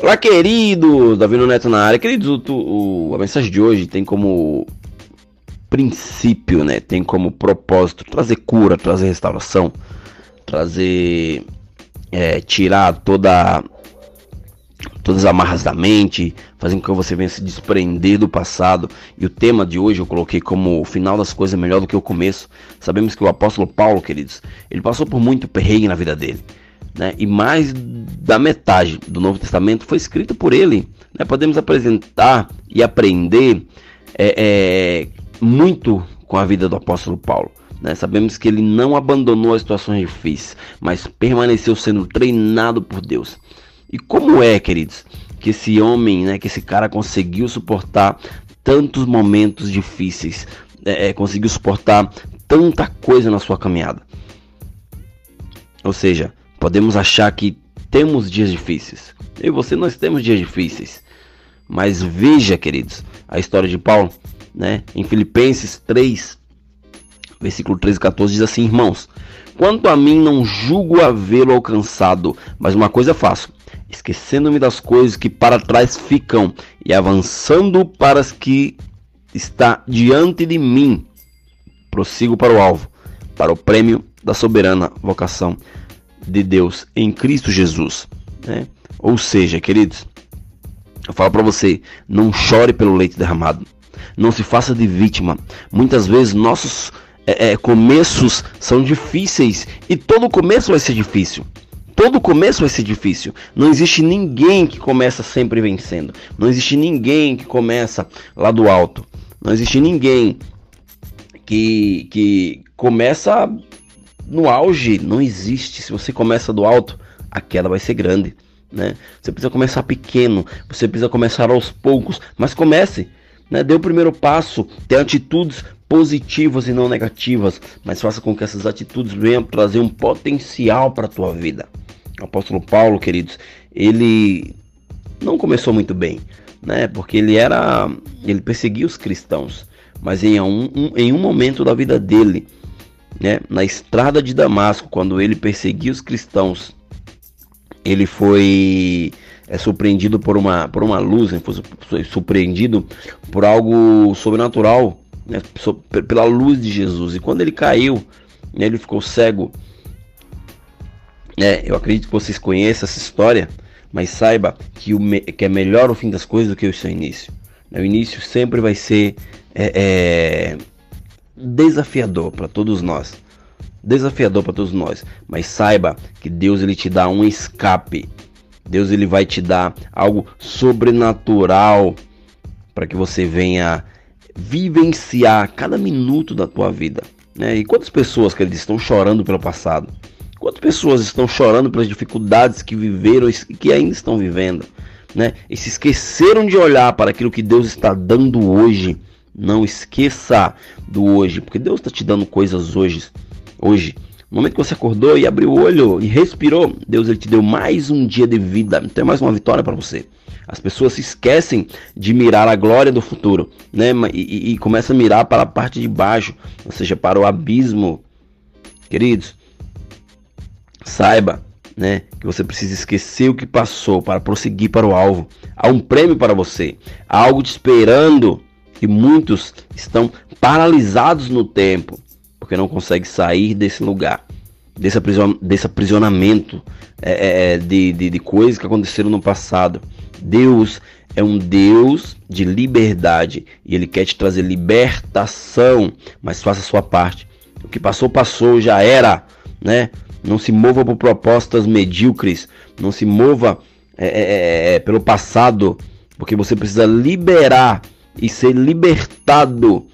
Olá, querido! Davi Neto na área. Queridos, o, o, a mensagem de hoje tem como princípio, né? Tem como propósito trazer cura, trazer restauração, trazer. É, tirar toda todas as amarras da mente, fazendo com que você venha se desprender do passado. E o tema de hoje eu coloquei como o final das coisas é melhor do que o começo. Sabemos que o apóstolo Paulo, queridos, ele passou por muito perrengue na vida dele. Né? E mais da metade do Novo Testamento foi escrito por ele. Né? Podemos apresentar e aprender é, é, muito com a vida do apóstolo Paulo. Né? Sabemos que ele não abandonou as situações difíceis, mas permaneceu sendo treinado por Deus. E como é, queridos, que esse homem, né, que esse cara conseguiu suportar tantos momentos difíceis, é, é, conseguiu suportar tanta coisa na sua caminhada? Ou seja, podemos achar que temos dias difíceis. Eu e você nós temos dias difíceis. Mas veja, queridos, a história de Paulo, né? Em Filipenses 3, versículo 13 e 14 diz assim: "Irmãos, quanto a mim não julgo havê-lo alcançado, mas uma coisa faço, esquecendo-me das coisas que para trás ficam e avançando para as que está diante de mim, prossigo para o alvo, para o prêmio da soberana vocação de Deus em Cristo Jesus. Né? Ou seja, queridos, eu falo para você, não chore pelo leite derramado, não se faça de vítima. Muitas vezes nossos é, é, começos são difíceis e todo começo vai ser difícil. Todo começo vai ser difícil. Não existe ninguém que começa sempre vencendo. Não existe ninguém que começa lá do alto. Não existe ninguém que, que começa no auge. Não existe. Se você começa do alto, a queda vai ser grande. Né? Você precisa começar pequeno. Você precisa começar aos poucos. Mas comece. Né? Dê o primeiro passo. Tenha atitudes positivas e não negativas, mas faça com que essas atitudes venham trazer um potencial para a tua vida. O apóstolo Paulo, queridos, ele não começou muito bem, né? Porque ele era, ele perseguia os cristãos, mas em um, um, em um momento da vida dele, né, na estrada de Damasco, quando ele perseguia os cristãos, ele foi é surpreendido por uma, por uma luz, né? foi surpreendido por algo sobrenatural, né? pela luz de Jesus. E quando ele caiu, né, ele ficou cego. É, eu acredito que vocês conheçam essa história, mas saiba que, o que é melhor o fim das coisas do que o seu início. O início sempre vai ser é, é, desafiador para todos nós. Desafiador para todos nós. Mas saiba que Deus ele te dá um escape. Deus ele vai te dar algo sobrenatural para que você venha vivenciar cada minuto da tua vida. Né? E quantas pessoas que estão chorando pelo passado? Quantas pessoas estão chorando pelas dificuldades que viveram e que ainda estão vivendo, né? E se esqueceram de olhar para aquilo que Deus está dando hoje. Não esqueça do hoje, porque Deus está te dando coisas hoje. Hoje, no momento que você acordou e abriu o olho e respirou, Deus ele te deu mais um dia de vida. Então é mais uma vitória para você. As pessoas se esquecem de mirar a glória do futuro, né? E, e, e começam a mirar para a parte de baixo, ou seja, para o abismo. Queridos, Saiba, né, que você precisa esquecer o que passou para prosseguir para o alvo. Há um prêmio para você, há algo te esperando e muitos estão paralisados no tempo porque não conseguem sair desse lugar, desse, desse aprisionamento é, é, é, de, de, de coisas que aconteceram no passado. Deus é um Deus de liberdade e Ele quer te trazer libertação, mas faça a sua parte. O que passou, passou, já era, né? Não se mova por propostas medíocres. Não se mova é, é, é, é, pelo passado. Porque você precisa liberar e ser libertado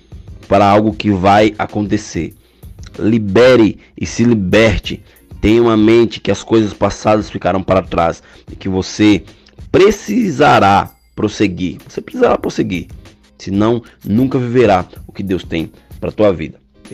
para algo que vai acontecer. Libere e se liberte. Tenha uma mente que as coisas passadas ficaram para trás e que você precisará prosseguir. Você precisará prosseguir. Senão, nunca viverá o que Deus tem para tua vida.